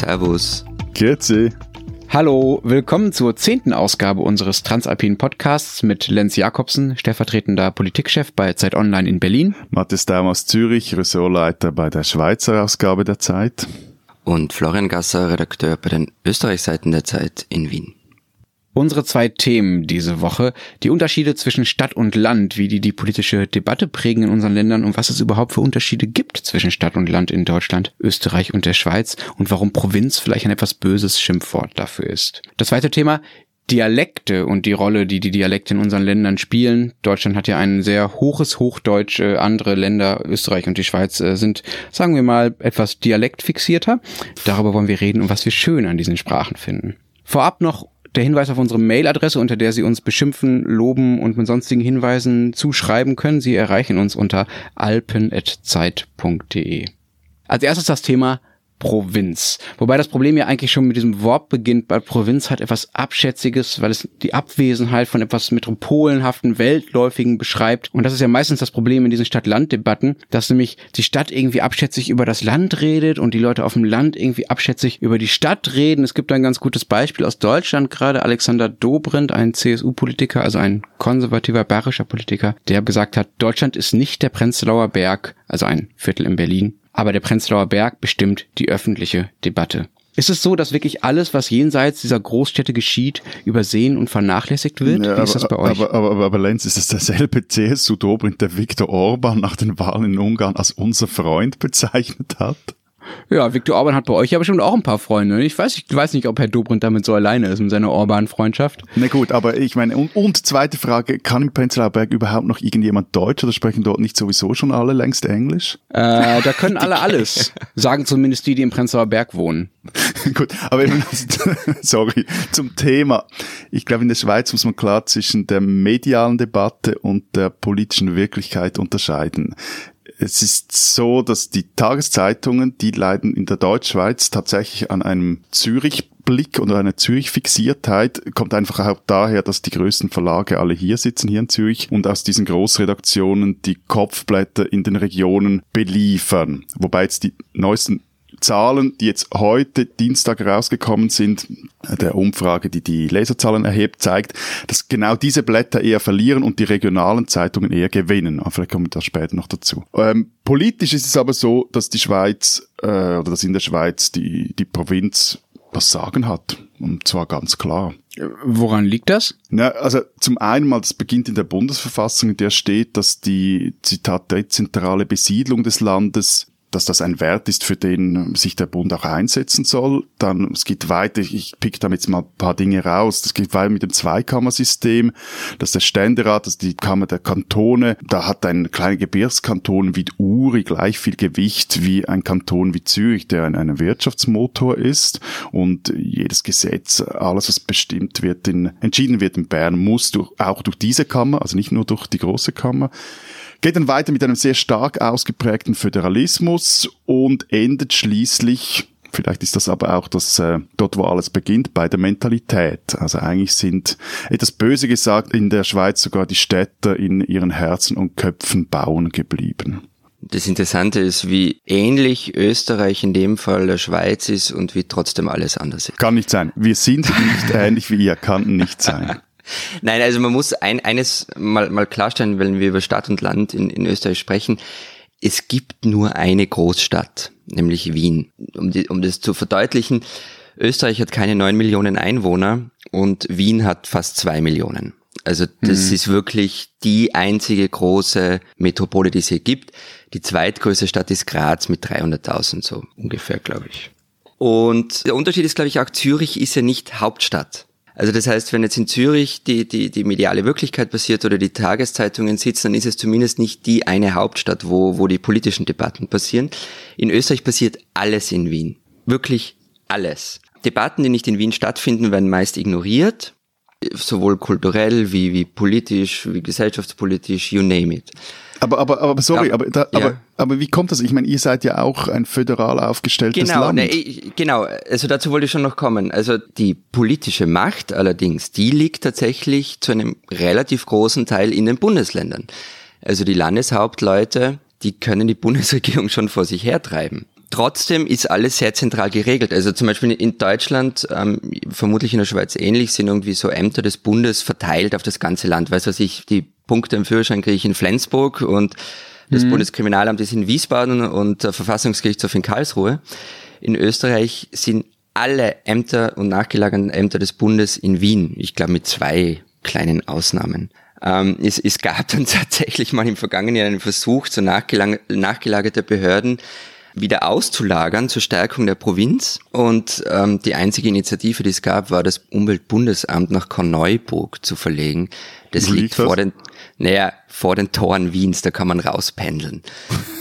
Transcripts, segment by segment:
Servus. Grüezi. Hallo, willkommen zur zehnten Ausgabe unseres Transalpinen Podcasts mit Lenz Jakobsen, stellvertretender Politikchef bei Zeit Online in Berlin. Matthias Daum aus Zürich, Ressortleiter bei der Schweizer Ausgabe der Zeit. Und Florian Gasser, Redakteur bei den Österreichseiten der Zeit in Wien. Unsere zwei Themen diese Woche, die Unterschiede zwischen Stadt und Land, wie die die politische Debatte prägen in unseren Ländern und was es überhaupt für Unterschiede gibt zwischen Stadt und Land in Deutschland, Österreich und der Schweiz und warum Provinz vielleicht ein etwas böses Schimpfwort dafür ist. Das zweite Thema, Dialekte und die Rolle, die die Dialekte in unseren Ländern spielen. Deutschland hat ja ein sehr hohes Hochdeutsch, äh, andere Länder, Österreich und die Schweiz äh, sind, sagen wir mal, etwas dialektfixierter. Darüber wollen wir reden und was wir schön an diesen Sprachen finden. Vorab noch der Hinweis auf unsere Mailadresse, unter der Sie uns beschimpfen, loben und mit sonstigen Hinweisen zuschreiben können. Sie erreichen uns unter alpen.zeit.de. Als erstes das Thema Provinz. Wobei das Problem ja eigentlich schon mit diesem Wort beginnt, weil Provinz hat etwas Abschätziges, weil es die Abwesenheit von etwas metropolenhaften, weltläufigen beschreibt. Und das ist ja meistens das Problem in diesen Stadt-Land-Debatten, dass nämlich die Stadt irgendwie abschätzig über das Land redet und die Leute auf dem Land irgendwie abschätzig über die Stadt reden. Es gibt ein ganz gutes Beispiel aus Deutschland gerade, Alexander Dobrindt, ein CSU-Politiker, also ein konservativer bayerischer Politiker, der gesagt hat, Deutschland ist nicht der Prenzlauer Berg, also ein Viertel in Berlin, aber der Prenzlauer Berg bestimmt die öffentliche Debatte. Ist es so, dass wirklich alles, was jenseits dieser Großstädte geschieht, übersehen und vernachlässigt wird? Ja, Wie ist das bei euch? Aber, aber, aber, aber Lenz, ist es derselbe CSU-Dobrindt, der Viktor Orban nach den Wahlen in Ungarn als unser Freund bezeichnet hat? Ja, Viktor Orban hat bei euch ja bestimmt auch ein paar Freunde. Ich weiß, ich weiß nicht, ob Herr Dobrindt damit so alleine ist mit seiner Orban-Freundschaft. Na gut, aber ich meine, und, und zweite Frage, kann im Prenzlauer Berg überhaupt noch irgendjemand Deutsch oder sprechen dort nicht sowieso schon alle längst Englisch? Äh, da können alle alles. Sagen zumindest die, die im Prenzlauer Berg wohnen. gut, aber eben, sorry, zum Thema. Ich glaube, in der Schweiz muss man klar zwischen der medialen Debatte und der politischen Wirklichkeit unterscheiden es ist so, dass die Tageszeitungen, die leiden in der Deutschschweiz tatsächlich an einem Zürich-Blick oder einer Zürich-Fixiertheit, kommt einfach auch daher, dass die größten Verlage alle hier sitzen, hier in Zürich, und aus diesen Großredaktionen die Kopfblätter in den Regionen beliefern. Wobei jetzt die neuesten Zahlen, die jetzt heute Dienstag rausgekommen sind, der Umfrage, die die Leserzahlen erhebt, zeigt, dass genau diese Blätter eher verlieren und die regionalen Zeitungen eher gewinnen. Aber vielleicht kommen wir da später noch dazu. Ähm, politisch ist es aber so, dass die Schweiz äh, oder dass in der Schweiz die, die Provinz was sagen hat. Und zwar ganz klar. Woran liegt das? Na, also zum einen mal, das beginnt in der Bundesverfassung, in der steht, dass die, Zitat, dezentrale Besiedlung des Landes dass das ein Wert ist, für den sich der Bund auch einsetzen soll. Dann, es geht weiter, ich pick damit jetzt mal ein paar Dinge raus. Das geht weiter mit dem Zweikammersystem, dass der Ständerat, also die Kammer der Kantone, da hat ein kleiner Gebirgskanton wie Uri gleich viel Gewicht wie ein Kanton wie Zürich, der ein, ein Wirtschaftsmotor ist. Und jedes Gesetz, alles was bestimmt wird, in, entschieden wird in Bern, muss durch, auch durch diese Kammer, also nicht nur durch die große Kammer, geht dann weiter mit einem sehr stark ausgeprägten Föderalismus und endet schließlich Vielleicht ist das aber auch das äh, dort, wo alles beginnt, bei der Mentalität. Also eigentlich sind etwas böse gesagt in der Schweiz sogar die Städter in ihren Herzen und Köpfen bauen geblieben. Das Interessante ist, wie ähnlich Österreich in dem Fall der Schweiz ist und wie trotzdem alles anders ist. Kann nicht sein. Wir sind nicht ähnlich wie ihr, kann nicht sein. Nein, also man muss ein, eines mal, mal klarstellen, wenn wir über Stadt und Land in, in Österreich sprechen. Es gibt nur eine Großstadt, nämlich Wien. Um, die, um das zu verdeutlichen, Österreich hat keine neun Millionen Einwohner und Wien hat fast zwei Millionen. Also das mhm. ist wirklich die einzige große Metropole, die es hier gibt. Die zweitgrößte Stadt ist Graz mit 300.000, so ungefähr, glaube ich. Und der Unterschied ist, glaube ich, auch Zürich ist ja nicht Hauptstadt. Also das heißt, wenn jetzt in Zürich die, die, die mediale Wirklichkeit passiert oder die Tageszeitungen sitzen, dann ist es zumindest nicht die eine Hauptstadt, wo, wo die politischen Debatten passieren. In Österreich passiert alles in Wien. Wirklich alles. Debatten, die nicht in Wien stattfinden, werden meist ignoriert, sowohl kulturell wie, wie politisch, wie gesellschaftspolitisch, you name it. Aber, aber, aber sorry, ja, aber, da, ja. aber, aber wie kommt das? Ich meine, ihr seid ja auch ein föderal aufgestelltes genau, Land. Ne, genau, also dazu wollte ich schon noch kommen. Also die politische Macht allerdings, die liegt tatsächlich zu einem relativ großen Teil in den Bundesländern. Also die Landeshauptleute, die können die Bundesregierung schon vor sich hertreiben. Trotzdem ist alles sehr zentral geregelt. Also zum Beispiel in Deutschland, ähm, vermutlich in der Schweiz ähnlich, sind irgendwie so Ämter des Bundes verteilt auf das ganze Land. Weißt du, was ich, die Punkte im Führerschein kriege ich in Flensburg und das mhm. Bundeskriminalamt ist in Wiesbaden und der Verfassungsgerichtshof in Karlsruhe. In Österreich sind alle Ämter und nachgelagerten Ämter des Bundes in Wien. Ich glaube mit zwei kleinen Ausnahmen. Ähm, es, es gab dann tatsächlich mal im vergangenen Jahr einen Versuch, so nachgelag nachgelagerte Behörden wieder auszulagern zur Stärkung der Provinz. Und ähm, die einzige Initiative, die es gab, war das Umweltbundesamt nach Korneuburg zu verlegen. Das Wo liegt vor den, naja, vor den Toren Wiens, da kann man rauspendeln.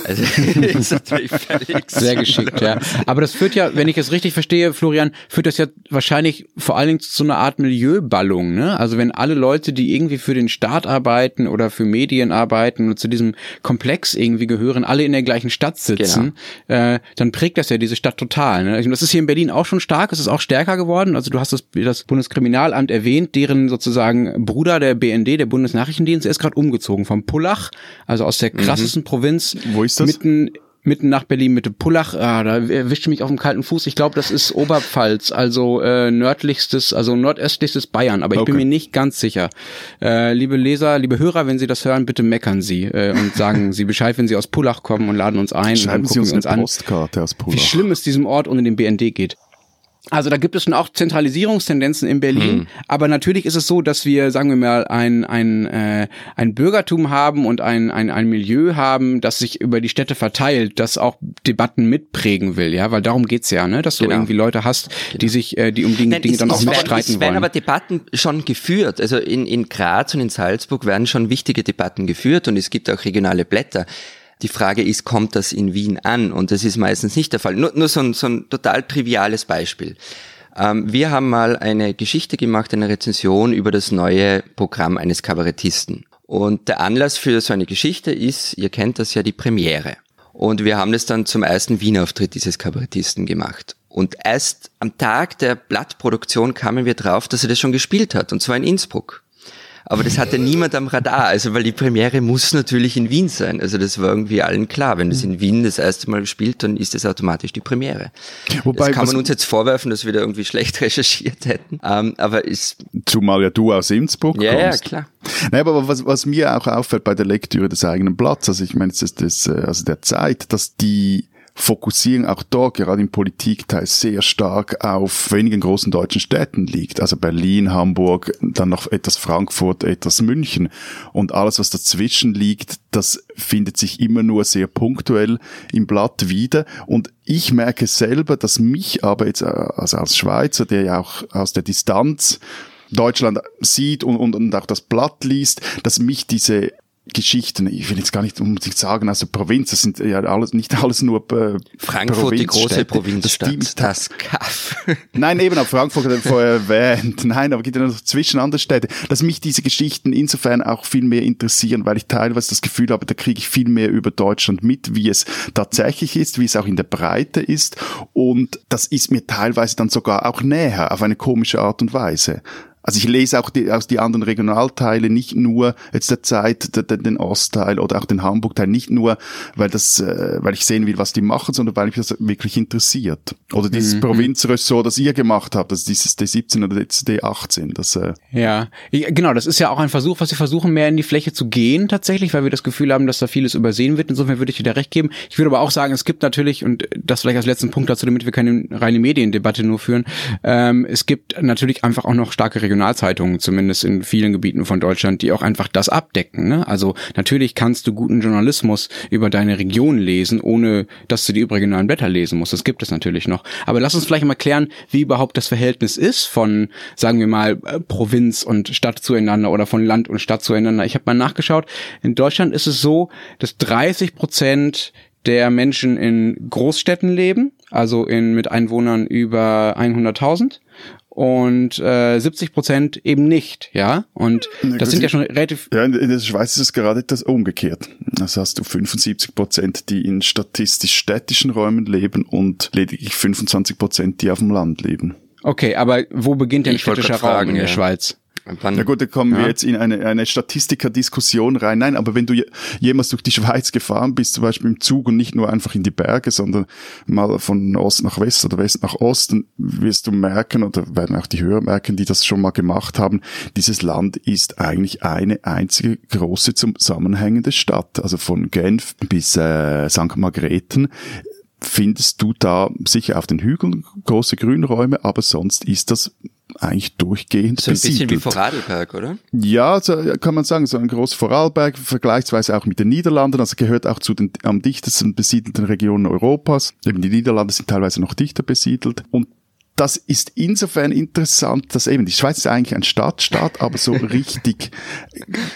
Also, ist natürlich völlig Sehr geschickt, ja. Aber das führt ja, wenn ich es richtig verstehe, Florian, führt das ja wahrscheinlich vor allen Dingen zu einer Art Milieuballung, ne? Also wenn alle Leute, die irgendwie für den Staat arbeiten oder für Medien arbeiten und zu diesem Komplex irgendwie gehören, alle in der gleichen Stadt sitzen, genau. äh, dann prägt das ja diese Stadt total. Ne? Das ist hier in Berlin auch schon stark, es ist auch stärker geworden. Also du hast das, das Bundeskriminalamt erwähnt, deren sozusagen Bruder der BND, der Bundesnachrichtendienst, ist gerade umgezogen vom Pullach, also aus der mhm. krassesten mhm. Provinz. Wo ist das? Mitten mitten nach Berlin Mitte Pullach, ah, da erwischte mich auf dem kalten Fuß. Ich glaube, das ist Oberpfalz, also äh, nördlichstes, also nordöstlichstes Bayern, aber ich okay. bin mir nicht ganz sicher. Äh, liebe Leser, liebe Hörer, wenn Sie das hören, bitte meckern Sie äh, und sagen Sie Bescheid, wenn Sie aus Pullach kommen und laden uns ein Schreiben und gucken Sie uns, uns an, Postkarte aus Pullach. wie schlimm es diesem Ort ohne den BND geht. Also da gibt es schon auch Zentralisierungstendenzen in Berlin, hm. aber natürlich ist es so, dass wir, sagen wir mal, ein ein äh, ein Bürgertum haben und ein ein ein Milieu haben, das sich über die Städte verteilt, das auch Debatten mitprägen will, ja, weil darum geht's ja, ne, dass du genau. irgendwie Leute hast, genau. die sich, äh, die um Dinge, Nein, Dinge dann auch mitstreiten wollen. Es werden aber Debatten schon geführt, also in in Graz und in Salzburg werden schon wichtige Debatten geführt und es gibt auch regionale Blätter. Die Frage ist, kommt das in Wien an? Und das ist meistens nicht der Fall. Nur, nur so, ein, so ein total triviales Beispiel. Ähm, wir haben mal eine Geschichte gemacht, eine Rezension über das neue Programm eines Kabarettisten. Und der Anlass für so eine Geschichte ist, ihr kennt das ja, die Premiere. Und wir haben das dann zum ersten Wienauftritt dieses Kabarettisten gemacht. Und erst am Tag der Blattproduktion kamen wir drauf, dass er das schon gespielt hat, und zwar in Innsbruck. Aber das hatte niemand am Radar, also weil die Premiere muss natürlich in Wien sein. Also das war irgendwie allen klar. Wenn das in Wien das erste Mal spielt, dann ist das automatisch die Premiere. Wobei, das kann man uns jetzt vorwerfen, dass wir da irgendwie schlecht recherchiert hätten. Ähm, aber ist Zumal ja du aus Innsbruck ja, kommst. Ja, klar. Nein, aber was, was mir auch auffällt bei der Lektüre des eigenen Blatts, also ich meine, das ist das, äh, also der Zeit, dass die Fokussierung auch da, gerade im Politikteil, sehr stark auf wenigen großen deutschen Städten liegt. Also Berlin, Hamburg, dann noch etwas Frankfurt, etwas München. Und alles, was dazwischen liegt, das findet sich immer nur sehr punktuell im Blatt wieder. Und ich merke selber, dass mich aber jetzt, äh, also als Schweizer, der ja auch aus der Distanz Deutschland sieht und, und, und auch das Blatt liest, dass mich diese Geschichten, ich will jetzt gar nicht unbedingt sagen, also Provinz, das sind ja alles, nicht alles nur äh, Frankfurt, die große Provinzstadt, das, das Kaff. Nein, eben, auch Frankfurt hat vorher erwähnt. Nein, aber gibt ja noch zwischen andere Städte, dass mich diese Geschichten insofern auch viel mehr interessieren, weil ich teilweise das Gefühl habe, da kriege ich viel mehr über Deutschland mit, wie es tatsächlich ist, wie es auch in der Breite ist und das ist mir teilweise dann sogar auch näher auf eine komische Art und Weise. Also ich lese auch die, aus die anderen Regionalteile nicht nur jetzt der Zeit, den, den Ostteil oder auch den Hamburgteil, nicht nur, weil das, äh, weil ich sehen will, was die machen, sondern weil mich das wirklich interessiert. Oder dieses mhm. Provinzressort, das ihr gemacht habt, das dieses D17 oder D18, das. Äh ja, genau, das ist ja auch ein Versuch, was wir versuchen, mehr in die Fläche zu gehen tatsächlich, weil wir das Gefühl haben, dass da vieles übersehen wird. Insofern würde ich dir recht geben. Ich würde aber auch sagen, es gibt natürlich, und das vielleicht als letzten Punkt dazu, damit wir keine reine Mediendebatte nur führen, ähm, es gibt natürlich einfach auch noch starke Regionalzeitungen, zumindest in vielen Gebieten von Deutschland, die auch einfach das abdecken. Ne? Also natürlich kannst du guten Journalismus über deine Region lesen, ohne dass du die überregionalen Blätter lesen musst. Das gibt es natürlich noch. Aber lass uns vielleicht mal klären, wie überhaupt das Verhältnis ist von, sagen wir mal, äh, Provinz und Stadt zueinander oder von Land und Stadt zueinander. Ich habe mal nachgeschaut. In Deutschland ist es so, dass 30 Prozent der Menschen in Großstädten leben, also in, mit Einwohnern über 100.000 und äh, 70 Prozent eben nicht, ja. Und das sind ja schon relativ. Ja, in der Schweiz ist es gerade etwas umgekehrt. Das hast du 75 Prozent, die in statistisch städtischen Räumen leben und lediglich 25 Prozent, die auf dem Land leben. Okay, aber wo beginnt denn städtischer Raum in der ja. Schweiz? Wann? Na gut, da kommen ja. wir jetzt in eine, eine Statistikerdiskussion rein. Nein, aber wenn du jemals durch die Schweiz gefahren bist, zum Beispiel im Zug und nicht nur einfach in die Berge, sondern mal von Ost nach West oder West nach Osten, wirst du merken, oder werden auch die Hörer merken, die das schon mal gemacht haben, dieses Land ist eigentlich eine einzige große zusammenhängende Stadt. Also von Genf bis äh, St. Margrethen findest du da sicher auf den Hügeln große Grünräume, aber sonst ist das eigentlich durchgehend So ein besiedelt. bisschen wie Vorarlberg, oder? Ja, so kann man sagen, so ein großes Vorarlberg, vergleichsweise auch mit den Niederlanden, also gehört auch zu den am dichtesten besiedelten Regionen Europas. Eben die Niederlande sind teilweise noch dichter besiedelt und das ist insofern interessant, dass eben die Schweiz ist eigentlich ein Stadtstaat, aber so richtig,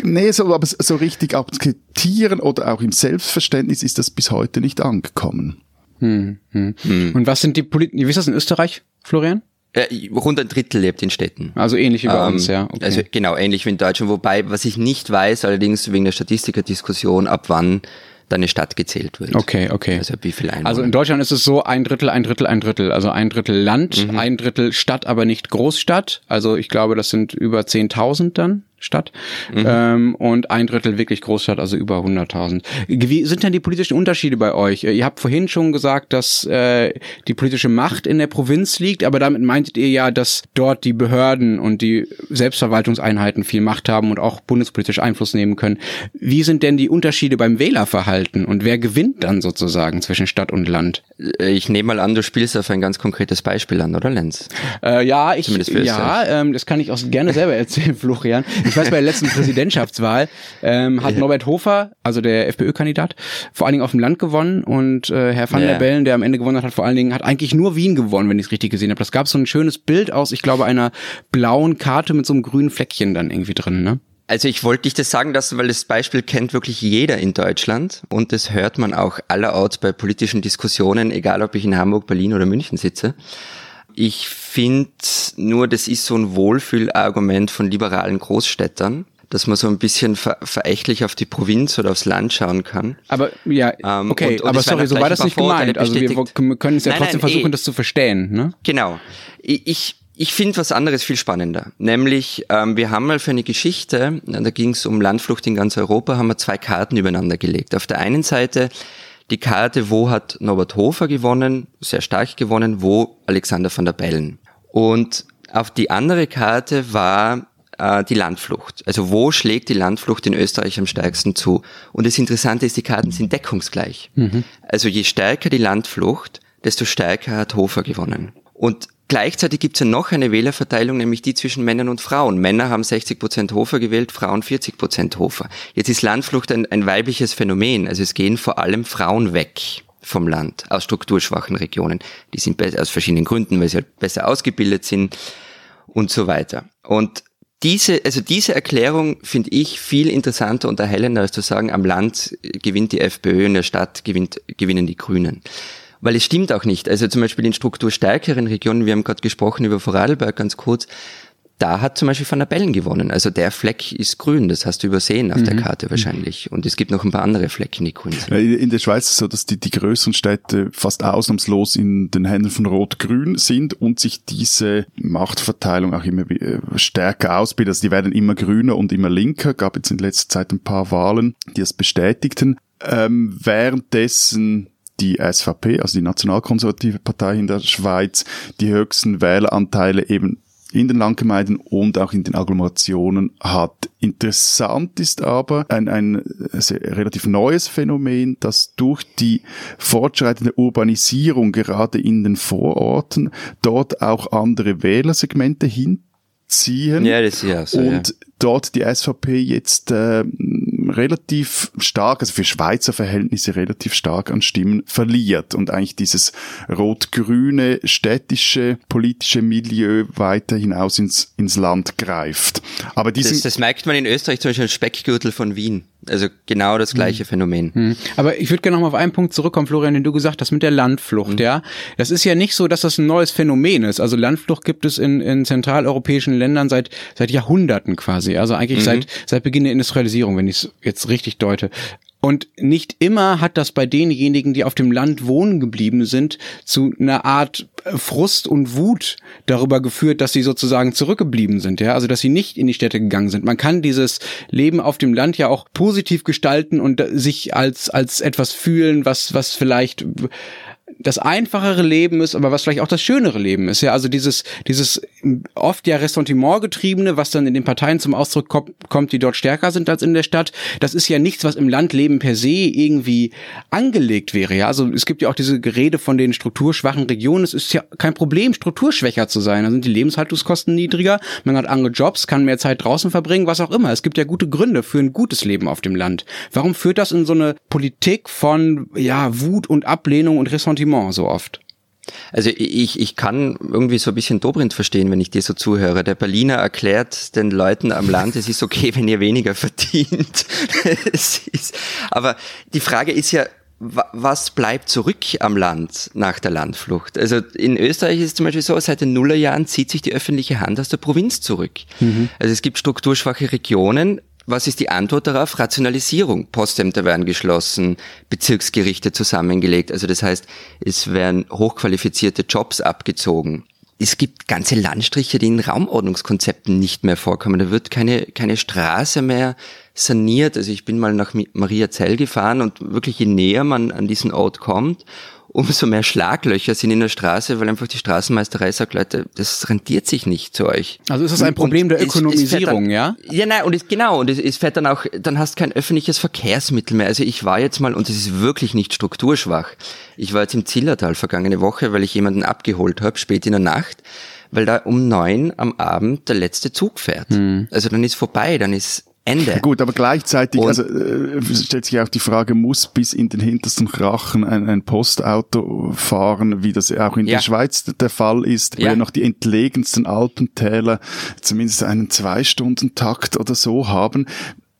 nee, so, aber so richtig akzeptieren oder auch im Selbstverständnis ist das bis heute nicht angekommen. Hm, hm. Hm. Und was sind die Politiken, wie ist das in Österreich, Florian? Äh, rund ein Drittel lebt in Städten. Also ähnlich wie bei ähm, uns, ja. Okay. Also genau, ähnlich wie in Deutschland. Wobei, was ich nicht weiß, allerdings wegen der Statistikerdiskussion, ab wann deine Stadt gezählt wird. Okay, okay. Also wie viel Einwohner. Also in Deutschland ist es so ein Drittel, ein Drittel, ein Drittel. Also ein Drittel Land, mhm. ein Drittel Stadt, aber nicht Großstadt. Also ich glaube, das sind über 10.000 dann. Stadt mhm. ähm, und ein Drittel wirklich Großstadt, also über 100.000. Wie sind denn die politischen Unterschiede bei euch? Ihr habt vorhin schon gesagt, dass äh, die politische Macht in der Provinz liegt, aber damit meintet ihr ja, dass dort die Behörden und die Selbstverwaltungseinheiten viel Macht haben und auch bundespolitisch Einfluss nehmen können. Wie sind denn die Unterschiede beim Wählerverhalten und wer gewinnt dann sozusagen zwischen Stadt und Land? Ich nehme mal an, du spielst auf ein ganz konkretes Beispiel an, oder Lenz? Äh, ja, ich ja, ähm, das kann ich auch gerne selber erzählen, Florian. Ich weiß, bei der letzten Präsidentschaftswahl ähm, hat Norbert Hofer, also der FPÖ-Kandidat, vor allen Dingen auf dem Land gewonnen und äh, Herr van ja. der Bellen, der am Ende gewonnen hat, hat vor allen Dingen hat eigentlich nur Wien gewonnen, wenn ich es richtig gesehen habe. Das gab so ein schönes Bild aus, ich glaube, einer blauen Karte mit so einem grünen Fleckchen dann irgendwie drin, ne? Also ich wollte dich das sagen lassen, weil das Beispiel kennt wirklich jeder in Deutschland und das hört man auch allerorts bei politischen Diskussionen, egal ob ich in Hamburg, Berlin oder München sitze. Ich finde nur, das ist so ein Wohlfühlargument von liberalen Großstädtern, dass man so ein bisschen ver verächtlich auf die Provinz oder aufs Land schauen kann. Aber ja, ähm, okay, und, und aber sorry, so war das nicht gemeint. Also wir können es ja nein, trotzdem nein, versuchen, ey, das zu verstehen. Ne? Genau. Ich, ich finde was anderes viel spannender. Nämlich, ähm, wir haben mal für eine Geschichte, da ging es um Landflucht in ganz Europa, haben wir zwei Karten übereinander gelegt. Auf der einen Seite die Karte, wo hat Norbert Hofer gewonnen, sehr stark gewonnen, wo Alexander van der Bellen. Und auf die andere Karte war äh, die Landflucht. Also wo schlägt die Landflucht in Österreich am stärksten zu? Und das Interessante ist, die Karten sind deckungsgleich. Mhm. Also je stärker die Landflucht, desto stärker hat Hofer gewonnen. Und Gleichzeitig gibt es ja noch eine Wählerverteilung, nämlich die zwischen Männern und Frauen. Männer haben 60 Prozent Hofer gewählt, Frauen 40 Prozent Hofer. Jetzt ist Landflucht ein, ein weibliches Phänomen. Also es gehen vor allem Frauen weg vom Land aus strukturschwachen Regionen. Die sind aus verschiedenen Gründen, weil sie halt besser ausgebildet sind und so weiter. Und diese, also diese Erklärung finde ich viel interessanter und erhellender, als zu sagen, am Land gewinnt die FPÖ, in der Stadt gewinnt, gewinnen die Grünen. Weil es stimmt auch nicht. Also zum Beispiel in strukturstärkeren Regionen, wir haben gerade gesprochen über Vorarlberg ganz kurz, da hat zum Beispiel Van der Bellen gewonnen. Also der Fleck ist grün, das hast du übersehen auf mhm. der Karte wahrscheinlich. Und es gibt noch ein paar andere Flecken, die grün sind. In der Schweiz ist es so, dass die, die größeren Städte fast ausnahmslos in den Händen von Rot-Grün sind und sich diese Machtverteilung auch immer äh, stärker ausbildet. Also die werden immer grüner und immer linker. Gab jetzt in letzter Zeit ein paar Wahlen, die es bestätigten. Ähm, währenddessen die SVP, also die nationalkonservative Partei in der Schweiz, die höchsten Wähleranteile eben in den Landgemeinden und auch in den Agglomerationen hat. Interessant ist aber ein, ein relativ neues Phänomen, dass durch die fortschreitende Urbanisierung gerade in den Vororten dort auch andere Wählersegmente hinziehen. Ja, das ist ja so. Und ja. dort die SVP jetzt äh, relativ stark, also für Schweizer Verhältnisse relativ stark an Stimmen verliert und eigentlich dieses rot-grüne städtische politische Milieu weiter hinaus ins, ins Land greift. Aber das, das merkt man in Österreich zum Beispiel Speckgürtel von Wien. Also genau das gleiche hm. Phänomen. Hm. Aber ich würde gerne noch mal auf einen Punkt zurückkommen, Florian, den du gesagt hast mit der Landflucht. Hm. Ja, das ist ja nicht so, dass das ein neues Phänomen ist. Also Landflucht gibt es in, in zentraleuropäischen Ländern seit seit Jahrhunderten quasi. Also eigentlich mhm. seit seit Beginn der Industrialisierung, wenn ich es jetzt richtig deute. Und nicht immer hat das bei denjenigen, die auf dem Land wohnen geblieben sind, zu einer Art Frust und Wut darüber geführt, dass sie sozusagen zurückgeblieben sind, ja, also dass sie nicht in die Städte gegangen sind. Man kann dieses Leben auf dem Land ja auch positiv gestalten und sich als als etwas fühlen, was was vielleicht das einfachere Leben ist, aber was vielleicht auch das schönere Leben ist. Ja, also dieses, dieses oft ja Ressentiment getriebene, was dann in den Parteien zum Ausdruck kommt, die dort stärker sind als in der Stadt, das ist ja nichts, was im Landleben per se irgendwie angelegt wäre. Ja, also es gibt ja auch diese Gerede von den strukturschwachen Regionen. Es ist ja kein Problem, strukturschwächer zu sein. Da sind die Lebenshaltungskosten niedriger, man hat andere Jobs, kann mehr Zeit draußen verbringen, was auch immer. Es gibt ja gute Gründe für ein gutes Leben auf dem Land. Warum führt das in so eine Politik von, ja, Wut und Ablehnung und Ressentiment Ressentiment so oft. Also ich, ich kann irgendwie so ein bisschen Dobrindt verstehen, wenn ich dir so zuhöre. Der Berliner erklärt den Leuten am Land, es ist okay, wenn ihr weniger verdient. ist, aber die Frage ist ja, was bleibt zurück am Land nach der Landflucht? Also in Österreich ist es zum Beispiel so, seit den Nullerjahren zieht sich die öffentliche Hand aus der Provinz zurück. Mhm. Also es gibt strukturschwache Regionen, was ist die Antwort darauf? Rationalisierung. Postämter werden geschlossen, Bezirksgerichte zusammengelegt. Also das heißt, es werden hochqualifizierte Jobs abgezogen. Es gibt ganze Landstriche, die in Raumordnungskonzepten nicht mehr vorkommen. Da wird keine, keine Straße mehr saniert. Also ich bin mal nach Mariazell gefahren und wirklich je näher man an diesen Ort kommt, umso mehr Schlaglöcher sind in der Straße, weil einfach die Straßenmeisterei sagt, Leute, das rentiert sich nicht zu euch. Also ist das ein Problem und der Ökonomisierung, dann, ja? Ja, nein, und es, genau, und es, es fährt dann auch, dann hast kein öffentliches Verkehrsmittel mehr. Also ich war jetzt mal, und es ist wirklich nicht strukturschwach, ich war jetzt im Zillertal vergangene Woche, weil ich jemanden abgeholt habe, spät in der Nacht, weil da um neun am Abend der letzte Zug fährt. Hm. Also dann ist vorbei, dann ist Ende. Gut, aber gleichzeitig und, also, äh, stellt sich auch die Frage, muss bis in den hintersten Krachen ein, ein Postauto fahren, wie das auch in ja. der Schweiz der Fall ist, ja. wo ja noch die entlegensten Alpentäler zumindest einen Zwei-Stunden-Takt oder so haben.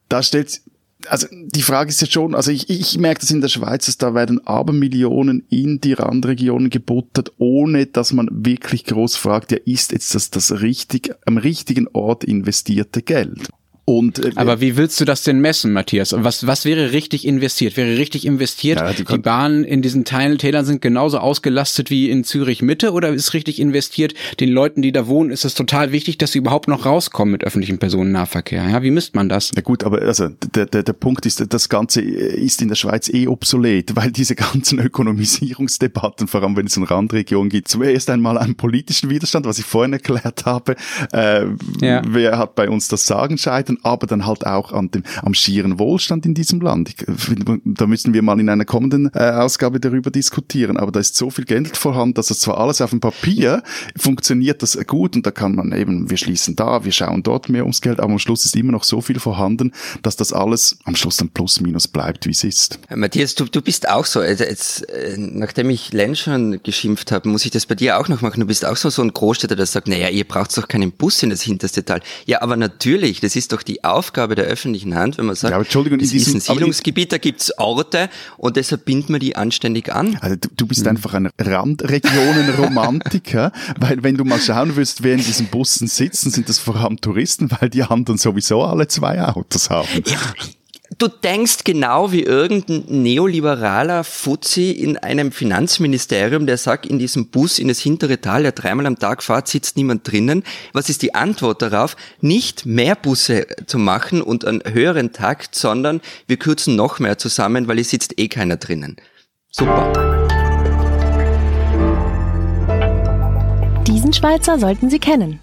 Da stellt also die Frage ist jetzt schon, also ich, ich merke das in der Schweiz, dass da werden Abermillionen in die Randregionen gebuttert, ohne dass man wirklich groß fragt, ja, ist jetzt das das richtig, am richtigen Ort investierte Geld? Und, äh, Aber wie willst du das denn messen, Matthias? Was, was wäre richtig investiert? Wäre richtig investiert, ja, die, Bahnen in diesen Teilen, sind genauso ausgelastet wie in Zürich Mitte oder ist richtig investiert, den Leuten, die da wohnen, ist es total wichtig, dass sie überhaupt noch rauskommen mit öffentlichem Personennahverkehr? Ja, wie misst man das? Ja gut, aber also der, der, der Punkt ist, das Ganze ist in der Schweiz eh obsolet, weil diese ganzen Ökonomisierungsdebatten, vor allem wenn es in Randregionen gibt, zuerst einmal einen politischen Widerstand, was ich vorhin erklärt habe. Äh, ja. Wer hat bei uns das Sagen scheitern? Arbeiten, aber dann halt auch an dem, am schieren Wohlstand in diesem Land. Ich, da müssen wir mal in einer kommenden äh, Ausgabe darüber diskutieren. Aber da ist so viel Geld vorhanden, dass es zwar alles auf dem Papier funktioniert das gut und da kann man eben, wir schließen da, wir schauen dort mehr ums Geld, aber am Schluss ist immer noch so viel vorhanden, dass das alles am Schluss dann plus minus bleibt, wie es ist. Matthias, du, du bist auch so. Also jetzt, äh, nachdem ich Len schon geschimpft habe, muss ich das bei dir auch noch machen. Du bist auch so, so ein Großstädter, der sagt, naja, ihr braucht doch keinen Bus in das hinterste Tal. Ja, aber natürlich, das ist doch doch die Aufgabe der öffentlichen Hand, wenn man sagt, ja, Entschuldigung, das ist ein Siedlungsgebiet, da gibt's Orte und deshalb bindet man die anständig an. Also du, du bist hm. einfach ein Randregionenromantiker, weil wenn du mal schauen willst, wer in diesen Bussen sitzen, sind das vor allem Touristen, weil die anderen sowieso alle zwei Autos haben. Ja, du denkst genau wie irgendein neoliberaler Fuzzi in einem Finanzministerium, der sagt, in diesem Bus in das hintere Tal, der dreimal am Tag fährt, sitzt niemand drinnen. Was ist die Antwort darauf? Nicht mehr Busse zu machen und einen höheren Takt, sondern wir kürzen noch mehr zusammen, weil es sitzt eh keiner drinnen. Super. Diesen Schweizer sollten Sie kennen.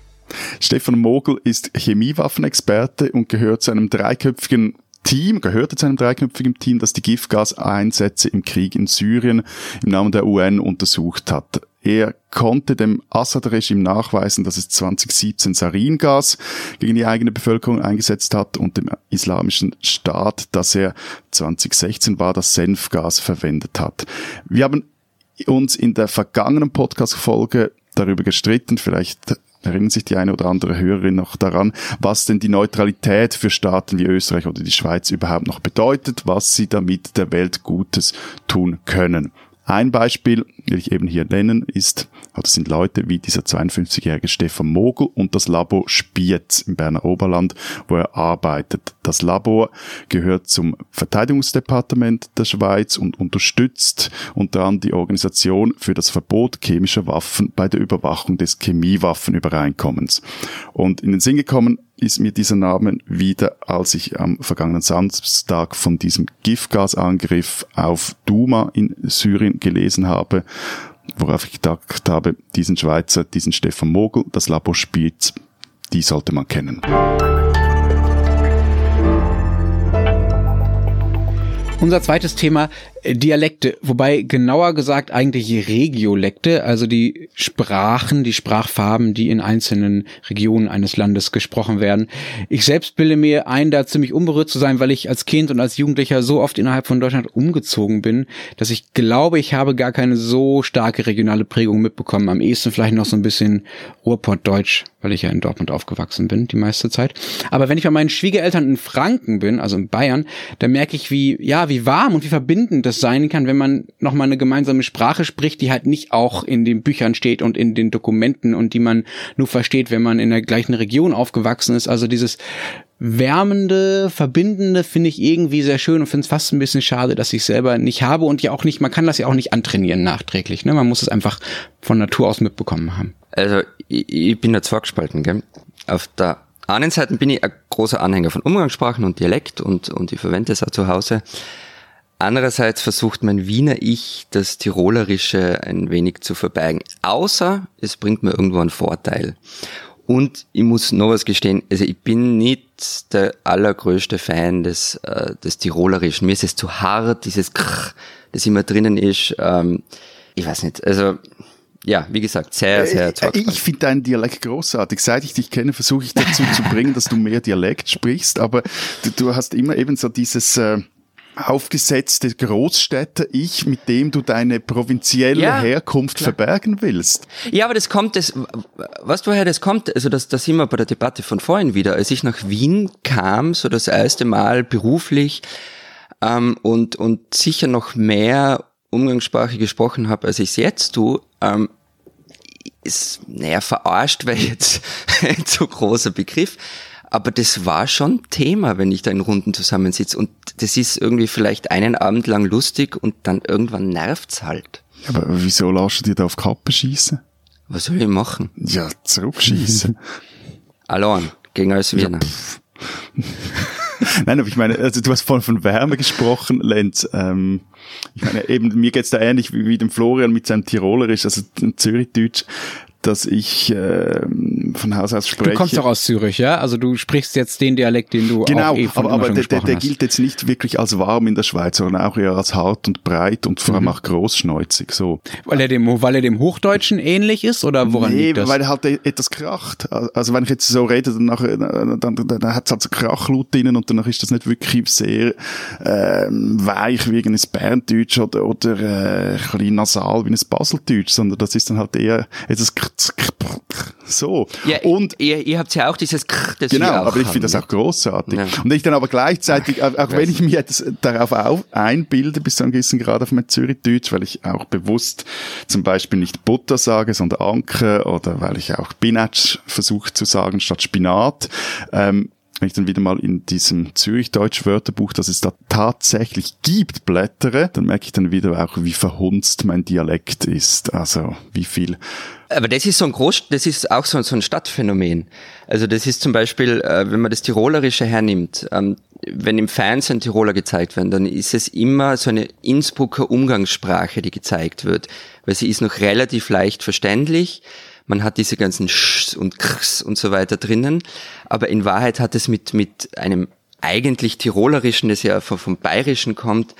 Stefan Mogel ist Chemiewaffenexperte und gehört zu einem dreiköpfigen Team, gehörte zu einem dreiköpfigen Team, das die Giftgaseinsätze im Krieg in Syrien im Namen der UN untersucht hat. Er konnte dem Assad-Regime nachweisen, dass es 2017 Saringas gegen die eigene Bevölkerung eingesetzt hat und dem islamischen Staat, dass er 2016 war, das Senfgas verwendet hat. Wir haben uns in der vergangenen Podcast-Folge darüber gestritten, vielleicht erinnern sich die eine oder andere Hörerin noch daran, was denn die Neutralität für Staaten wie Österreich oder die Schweiz überhaupt noch bedeutet, was sie damit der Welt Gutes tun können. Ein Beispiel, will ich eben hier nennen, ist, das sind Leute wie dieser 52-jährige Stefan Mogel und das Labor Spiez im Berner Oberland, wo er arbeitet. Das Labor gehört zum Verteidigungsdepartement der Schweiz und unterstützt unter anderem die Organisation für das Verbot chemischer Waffen bei der Überwachung des Chemiewaffenübereinkommens. Und in den Sinn gekommen ist mir dieser Name wieder, als ich am vergangenen Samstag von diesem Giftgasangriff auf Duma in Syrien gelesen habe, worauf ich gedacht habe, diesen Schweizer, diesen Stefan Mogel, das Labor spielt, die sollte man kennen. Unser zweites Thema Dialekte, wobei genauer gesagt eigentlich Regiolekte, also die Sprachen, die Sprachfarben, die in einzelnen Regionen eines Landes gesprochen werden. Ich selbst bilde mir ein, da ziemlich unberührt zu sein, weil ich als Kind und als Jugendlicher so oft innerhalb von Deutschland umgezogen bin, dass ich glaube, ich habe gar keine so starke regionale Prägung mitbekommen. Am ehesten vielleicht noch so ein bisschen Ruhrpottdeutsch, weil ich ja in Dortmund aufgewachsen bin, die meiste Zeit. Aber wenn ich bei meinen Schwiegereltern in Franken bin, also in Bayern, dann merke ich, wie, ja, wie warm und wie verbindend das sein kann, wenn man nochmal eine gemeinsame Sprache spricht, die halt nicht auch in den Büchern steht und in den Dokumenten und die man nur versteht, wenn man in der gleichen Region aufgewachsen ist. Also dieses wärmende, verbindende finde ich irgendwie sehr schön und finde es fast ein bisschen schade, dass ich selber nicht habe und ja auch nicht, man kann das ja auch nicht antrainieren nachträglich. Ne? Man muss es einfach von Natur aus mitbekommen haben. Also ich, ich bin da zwar gespalten, gell? Auf der einen Seite bin ich ein großer Anhänger von Umgangssprachen und Dialekt und, und ich verwende es auch zu Hause. Andererseits versucht mein Wiener Ich, das Tirolerische ein wenig zu verbergen. Außer es bringt mir irgendwo einen Vorteil. Und ich muss noch was gestehen, also ich bin nicht der allergrößte Fan des, äh, des Tirolerischen. Mir ist es zu hart, dieses Krr, das immer drinnen ist. Ähm, ich weiß nicht, also ja, wie gesagt, sehr, sehr äh, äh Ich finde deinen Dialekt großartig. Seit ich dich kenne, versuche ich dazu zu bringen, dass du mehr Dialekt sprichst, aber du, du hast immer eben so dieses... Äh, aufgesetzte Großstädter-Ich, mit dem du deine provinzielle ja, Herkunft klar. verbergen willst. Ja, aber das kommt, das, was woher das kommt, also das, das sind wir bei der Debatte von vorhin wieder. Als ich nach Wien kam, so das erste Mal beruflich ähm, und, und sicher noch mehr Umgangssprache gesprochen habe, als ich es jetzt tue, ähm, ist, naja, verarscht wäre jetzt ein zu großer Begriff. Aber das war schon Thema, wenn ich da in Runden zusammensitze. Und das ist irgendwie vielleicht einen Abend lang lustig und dann irgendwann nervt's halt. Aber wieso lässt du dir da auf Kappe schießen? Was soll ich machen? Ja, zurückschießen. Allein, gegen alles Wiener. Ja, Nein, aber ich meine, also du hast vorhin von Wärme gesprochen, Lenz. Ähm, ich meine, eben, mir geht's da ähnlich wie, wie dem Florian mit seinem Tirolerisch, also Zürichdeutsch dass ich äh, von Haus aus spreche. Du kommst doch aus Zürich, ja? Also du sprichst jetzt den Dialekt, den du genau, auch eh von aber, aber der, der, der gilt jetzt nicht wirklich als warm in der Schweiz, sondern auch eher als hart und breit und vor allem mhm. auch großschneuzig. So. Weil er dem, weil er dem Hochdeutschen ähnlich ist oder woran nee, liegt das? weil er halt etwas kracht. Also wenn ich jetzt so rede, dann, nachher, dann, dann, dann hat es halt so Krachlut drinnen und danach ist das nicht wirklich sehr ähm, weich wie ein Berndeutsch oder, oder äh, ein bisschen nasal wie ein Baseldeutsch, sondern das ist dann halt eher etwas so. Ja, und ihr, ihr habt ja auch dieses das Genau, aber ich finde das auch großartig. Ja. Und ich dann aber gleichzeitig, auch, auch wenn ich mich jetzt darauf auf, einbilde, bis zu einem gewissen Grad auf mein Zürich-Deutsch, weil ich auch bewusst zum Beispiel nicht Butter sage, sondern Anke, oder weil ich auch Spinach versuche zu sagen statt Spinat, ähm, wenn ich dann wieder mal in diesem Zürich-Deutsch-Wörterbuch, das es da tatsächlich gibt, blättere, dann merke ich dann wieder auch, wie verhunzt mein Dialekt ist. Also wie viel aber das ist so ein Groß, das ist auch so, so ein Stadtphänomen. Also das ist zum Beispiel, äh, wenn man das Tirolerische hernimmt, ähm, wenn im Fernsehen Tiroler gezeigt werden, dann ist es immer so eine Innsbrucker Umgangssprache, die gezeigt wird, weil sie ist noch relativ leicht verständlich. Man hat diese ganzen Sch und Krs und so weiter drinnen, aber in Wahrheit hat es mit mit einem eigentlich Tirolerischen, das ja vom, vom Bayerischen kommt,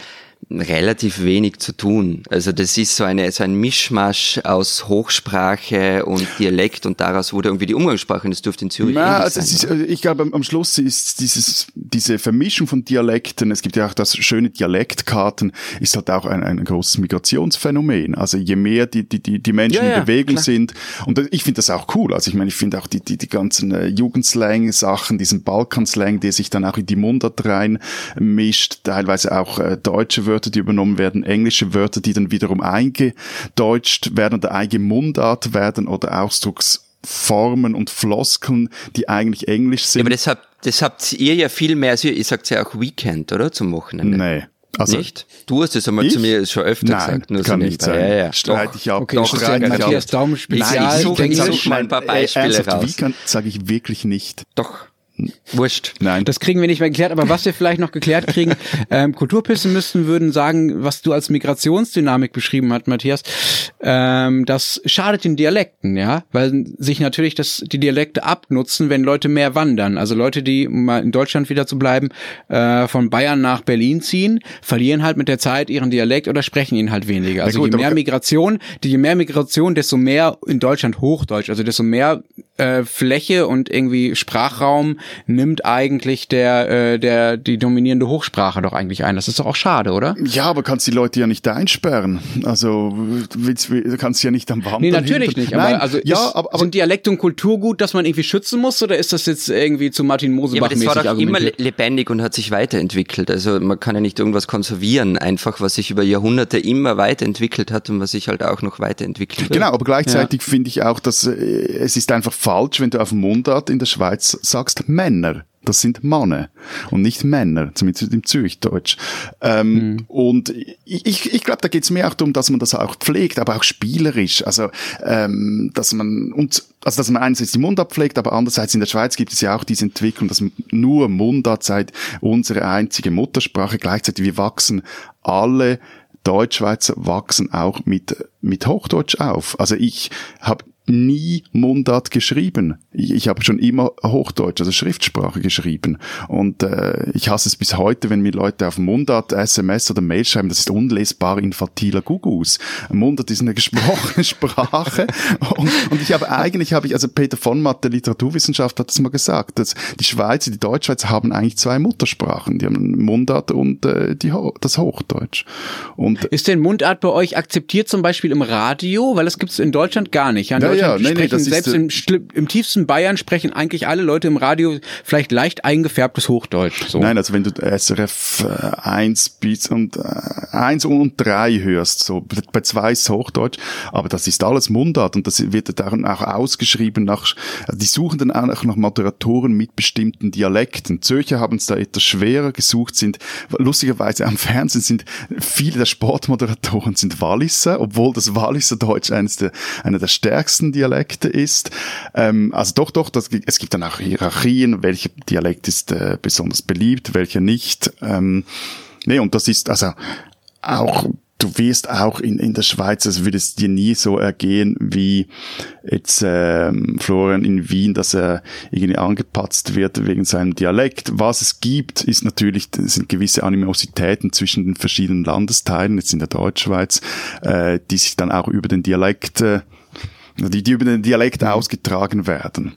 relativ wenig zu tun. Also das ist so, eine, so ein Mischmasch aus Hochsprache und Dialekt und daraus wurde irgendwie die Umgangssprache und das dürfte in Zürich Na, also sein, ist, Ich glaube, am Schluss ist dieses, diese Vermischung von Dialekten, es gibt ja auch das schöne Dialektkarten, ist halt auch ein, ein großes Migrationsphänomen. Also je mehr die, die, die, die Menschen ja, in Bewegung klar. sind und ich finde das auch cool. Also ich meine, ich finde auch die, die, die ganzen äh, Jugendslang-Sachen, diesen Balkanslang, der sich dann auch in die Mundart rein mischt, teilweise auch äh, deutsche Wörter Wörter, die übernommen werden, englische Wörter, die dann wiederum eingedeutscht werden oder eingemundart werden oder Ausdrucksformen und Floskeln, die eigentlich Englisch sind. Ja, aber das habt, das habt ihr ja viel mehr, also ihr sagt ja auch Weekend, oder? Zum Wochenende. nee. Also nicht? Du hast es einmal Ich? zu mir schon öfter Nein, gesagt. Nur kann so nicht sein. Ja, ja. Streite ich ab. Okay, Doch, streite ich ab. Matthias Daum Spezial. ich suche- ich suche mal ein paar Äh, Beispiele ernsthaft, raus. Weekend sage ich wirklich nicht. Doch. Wurscht. Nein. Das kriegen wir nicht mehr geklärt, aber was wir vielleicht noch geklärt kriegen, ähm, Kulturpessimisten würden sagen, was du als Migrationsdynamik beschrieben hast, Matthias, ähm, das schadet den Dialekten, ja, weil sich natürlich das, die Dialekte abnutzen, wenn Leute mehr wandern. Also Leute, die, um mal in Deutschland wieder zu bleiben, äh, von Bayern nach Berlin ziehen, verlieren halt mit der Zeit ihren Dialekt oder sprechen ihn halt weniger. Also gut, je mehr Migration, die, je mehr Migration, desto mehr in Deutschland Hochdeutsch, also desto mehr äh, Fläche und irgendwie Sprachraum nimmt eigentlich der, äh, der, die dominierende Hochsprache doch eigentlich ein. Das ist doch auch schade, oder? Ja, aber kannst die Leute ja nicht einsperren. Also willst, du kannst ja nicht am Wandern. Nee, natürlich hindern. nicht. Aber Nein, also ja, ist, aber, aber sind Dialekt und Kulturgut, das man irgendwie schützen muss, oder ist das jetzt irgendwie zu Martin Ja, Mosebach aber das war mäßig doch immer lebendig und hat sich weiterentwickelt. Also man kann ja nicht irgendwas konservieren, einfach was sich über Jahrhunderte immer weiterentwickelt hat und was sich halt auch noch weiterentwickelt wird. Genau, aber gleichzeitig finde ich auch, dass äh, es ist einfach falsch, wenn du auf dem Mundart in der Schweiz sagst Männer. Das sind Männer und nicht Männer, zumindest im Zürichdeutsch. Ähm, Und ich, ich, glaube, da geht es mehr auch darum, dass man das auch pflegt, aber auch spielerisch. Also, ähm, dass man und also dass man einerseits die Mundart pflegt, aber andererseits in der Schweiz gibt es ja auch diese Entwicklung, dass nur Mundart seit unsere einzige Muttersprache. Gleichzeitig wir wachsen alle Deutschschweizer wachsen auch mit, mit Hochdeutsch auf. Also ich habe nie Mundart geschrieben. Ich, ich habe schon immer Hochdeutsch, also Schriftsprache geschrieben. Und äh, ich hasse es bis heute, wenn mir Leute auf Mundart SMS oder Mail schreiben, das ist unlesbar infantiler Gugus. Mundart ist eine gesprochene Sprache. Und, und ich habe eigentlich, habe ich, also Peter von Matt, der Literaturwissenschaftler, hat das mal gesagt, dass die Schweizer, die Deutschschweizer haben eigentlich zwei Muttersprachen. Die haben Mundart und äh, die, das Hochdeutsch. Und Ist denn Mundart bei euch akzeptiert zum Beispiel im Radio? Weil das gibt es in Deutschland gar nicht. Ja, in Ja, ja, nee, nee, sprechen, ist, selbst im, im tiefsten Bayern sprechen eigentlich alle Leute im Radio vielleicht leicht eingefärbtes Hochdeutsch. So. Nein, also wenn du SRF äh, 1 bis und äh, 1 und 3 hörst, so bei zwei ist Hochdeutsch, aber das ist alles Mundart und das wird dann auch ausgeschrieben nach, die suchen dann auch nach Moderatoren mit bestimmten Dialekten. Zürcher haben es da etwas schwerer gesucht, sind lustigerweise am Fernsehen sind viele der Sportmoderatoren sind Walliser, obwohl das Walliser Deutsch eines der, einer der stärksten Dialekte ist. Ähm, also doch, doch, das, es gibt dann auch Hierarchien, welcher Dialekt ist äh, besonders beliebt, welcher nicht. Ähm, nee, und das ist also auch du wirst auch in, in der Schweiz, also würde es dir nie so ergehen wie jetzt ähm, Florian in Wien, dass er irgendwie angepatzt wird wegen seinem Dialekt. Was es gibt, ist natürlich, das sind gewisse Animositäten zwischen den verschiedenen Landesteilen, jetzt in der Deutschschweiz, äh, die sich dann auch über den Dialekt, äh, die, die über den Dialekt ausgetragen werden.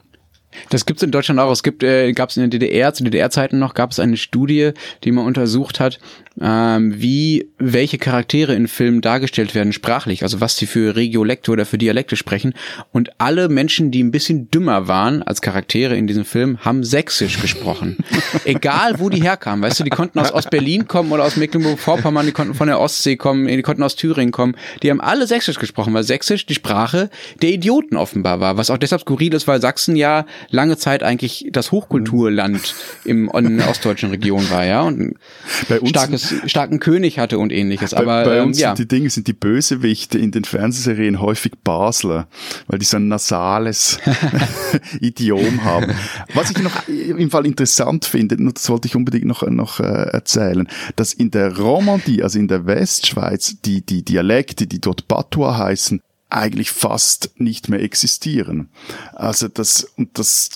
Das gibt's in Deutschland auch. Es gibt, äh, gab es in der DDR, zu DDR-Zeiten noch, gab es eine Studie, die mal untersucht hat, ähm, wie welche Charaktere in Filmen dargestellt werden sprachlich, also was sie für Regiolekte oder für Dialekte sprechen. Und alle Menschen, die ein bisschen dümmer waren als Charaktere in diesem Film, haben Sächsisch gesprochen. Egal, wo die herkamen. Weißt du, die konnten aus Ostberlin kommen oder aus Mecklenburg-Vorpommern, die konnten von der Ostsee kommen, die konnten aus Thüringen kommen. Die haben alle Sächsisch gesprochen, weil Sächsisch die Sprache der Idioten offenbar war. Was auch deshalb skurril ist, weil Sachsen ja lange Zeit eigentlich das Hochkulturland im, in der ostdeutschen Region war, ja. Und Bei uns starkes, starken König hatte und ähnliches. Aber bei, ähm, uns ja. sind die Dinge, sind die Bösewichte in den Fernsehserien häufig Basler, weil die so ein nasales Idiom haben. Was ich noch im Fall interessant finde, und das wollte ich unbedingt noch, noch äh, erzählen, dass in der Romandie, also in der Westschweiz, die, die Dialekte, die dort Patois heißen, eigentlich fast nicht mehr existieren. Also das, und das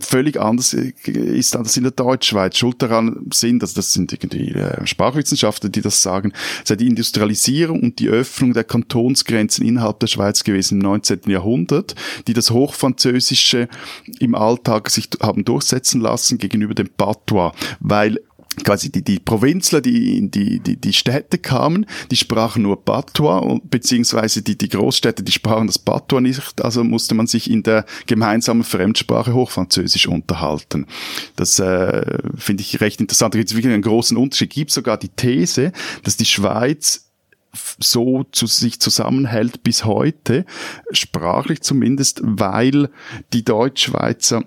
völlig anders ist als in der Deutschschweiz. Schuld daran sind, also das sind irgendwie äh, Sprachwissenschaftler, die das sagen, sei die Industrialisierung und die Öffnung der Kantonsgrenzen innerhalb der Schweiz gewesen im 19. Jahrhundert, die das Hochfranzösische im Alltag sich haben durchsetzen lassen gegenüber dem Patois, weil quasi die, die Provinzler, die in die, die, die Städte kamen, die sprachen nur Patois, beziehungsweise die, die Großstädte, die sprachen das Patois nicht, also musste man sich in der gemeinsamen Fremdsprache Hochfranzösisch unterhalten. Das äh, finde ich recht interessant. Da gibt es wirklich einen großen Unterschied. Es gibt sogar die These, dass die Schweiz so zu sich zusammenhält bis heute, sprachlich zumindest, weil die Deutschschweizer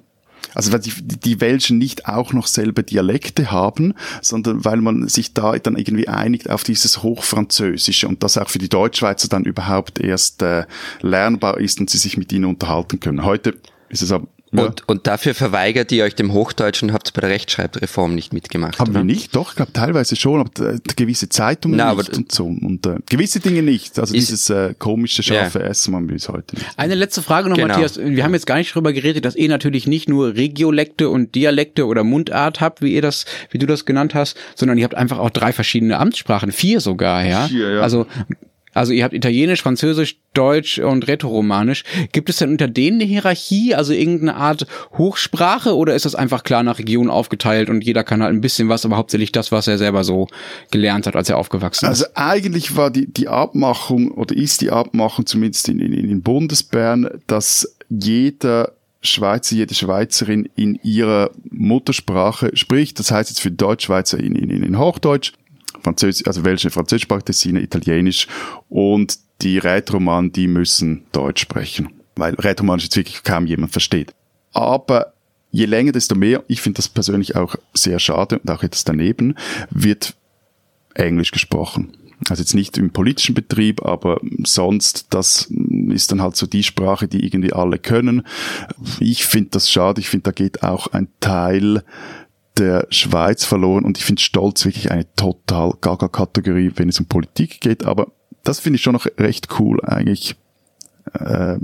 also weil die, die Welschen nicht auch noch selber Dialekte haben, sondern weil man sich da dann irgendwie einigt auf dieses Hochfranzösische und das auch für die Deutschschweizer dann überhaupt erst äh, lernbar ist und sie sich mit ihnen unterhalten können. Heute ist es aber ja. Und, und dafür verweigert ihr euch dem Hochdeutschen und habt bei der Rechtschreibreform nicht mitgemacht. Haben oder? wir nicht, doch, ich glaube teilweise schon, aber äh, gewisse Zeitungen Na, nicht und so. Und äh, gewisse Dinge nicht. Also dieses äh, komische scharfe ja. Essen man bis heute nicht. Eine letzte Frage noch, genau. Matthias. Wir haben jetzt gar nicht darüber geredet, dass ihr natürlich nicht nur Regiolekte und Dialekte oder Mundart habt, wie ihr das, wie du das genannt hast, sondern ihr habt einfach auch drei verschiedene Amtssprachen, vier sogar, ja. Vier, ja. Also also ihr habt Italienisch, Französisch, Deutsch und Rätoromanisch. Gibt es denn unter denen eine Hierarchie, also irgendeine Art Hochsprache oder ist das einfach klar nach Region aufgeteilt und jeder kann halt ein bisschen was, aber hauptsächlich das, was er selber so gelernt hat, als er aufgewachsen ist? Also eigentlich war die, die Abmachung oder ist die Abmachung zumindest in, in, in Bundesbern, dass jeder Schweizer, jede Schweizerin in ihrer Muttersprache spricht. Das heißt jetzt für Deutschschweizer in, in, in Hochdeutsch Französisch, also welche Französischsprachige Tessiner, Italienisch und die Rätoromanen, die müssen Deutsch sprechen, weil Rätoromanisch jetzt wirklich kaum jemand versteht. Aber je länger, desto mehr, ich finde das persönlich auch sehr schade und auch etwas daneben, wird Englisch gesprochen. Also jetzt nicht im politischen Betrieb, aber sonst, das ist dann halt so die Sprache, die irgendwie alle können. Ich finde das schade. Ich finde, da geht auch ein Teil der Schweiz verloren und ich finde Stolz wirklich eine total Gaga-Kategorie, wenn es um Politik geht, aber das finde ich schon noch recht cool eigentlich. Äh,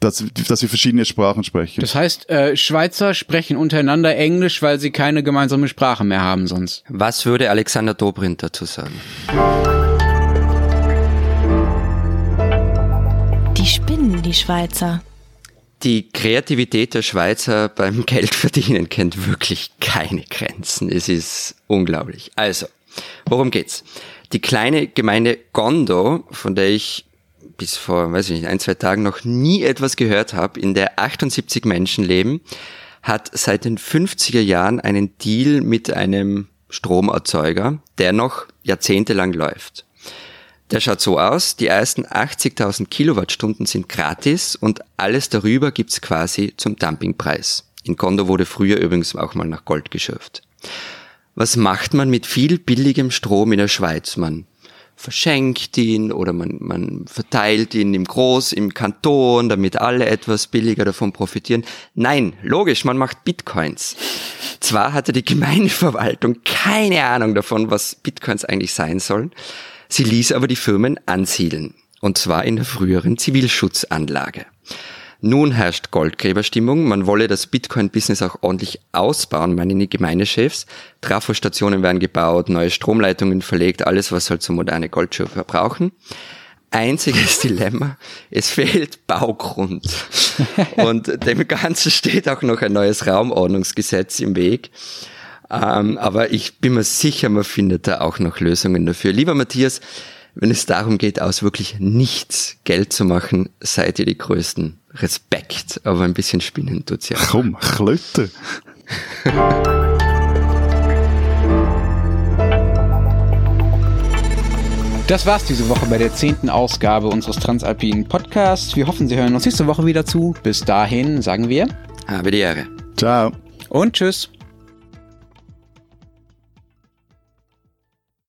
dass, dass wir verschiedene Sprachen sprechen. Das heißt, äh, Schweizer sprechen untereinander Englisch, weil sie keine gemeinsame Sprache mehr haben sonst. Was würde Alexander Dobrindt dazu sagen? Die spinnen, die Schweizer. Die Kreativität der Schweizer beim Geldverdienen kennt wirklich keine Grenzen. Es ist unglaublich. Also, worum geht's? Die kleine Gemeinde Gondo, von der ich bis vor, weiß ich nicht, ein, zwei Tagen noch nie etwas gehört habe, in der 78 Menschen leben, hat seit den 50er Jahren einen Deal mit einem Stromerzeuger, der noch jahrzehntelang läuft. Der schaut so aus, die ersten 80.000 Kilowattstunden sind gratis und alles darüber gibt's quasi zum Dumpingpreis. In Kondo wurde früher übrigens auch mal nach Gold geschürft. Was macht man mit viel billigem Strom in der Schweiz? Man verschenkt ihn oder man, man verteilt ihn im Groß, im Kanton, damit alle etwas billiger davon profitieren. Nein, logisch, man macht Bitcoins. Zwar hatte die Gemeindeverwaltung keine Ahnung davon, was Bitcoins eigentlich sein sollen, Sie ließ aber die Firmen ansiedeln, und zwar in der früheren Zivilschutzanlage. Nun herrscht Goldgräberstimmung, man wolle das Bitcoin-Business auch ordentlich ausbauen, meinen die Gemeindechefs. Trafostationen werden gebaut, neue Stromleitungen verlegt, alles, was halt so moderne Goldschürfer brauchen. Einziges Dilemma, es fehlt Baugrund. Und dem Ganzen steht auch noch ein neues Raumordnungsgesetz im Weg. Ähm, aber ich bin mir sicher, man findet da auch noch Lösungen dafür. Lieber Matthias, wenn es darum geht, aus wirklich nichts Geld zu machen, seid ihr die Größten. Respekt, aber ein bisschen spinnen tut's ja. Komm, Klöte. Das war's diese Woche bei der zehnten Ausgabe unseres Transalpinen Podcasts. Wir hoffen, Sie hören uns nächste Woche wieder zu. Bis dahin sagen wir. Habe die Ehre. Ciao. Und tschüss.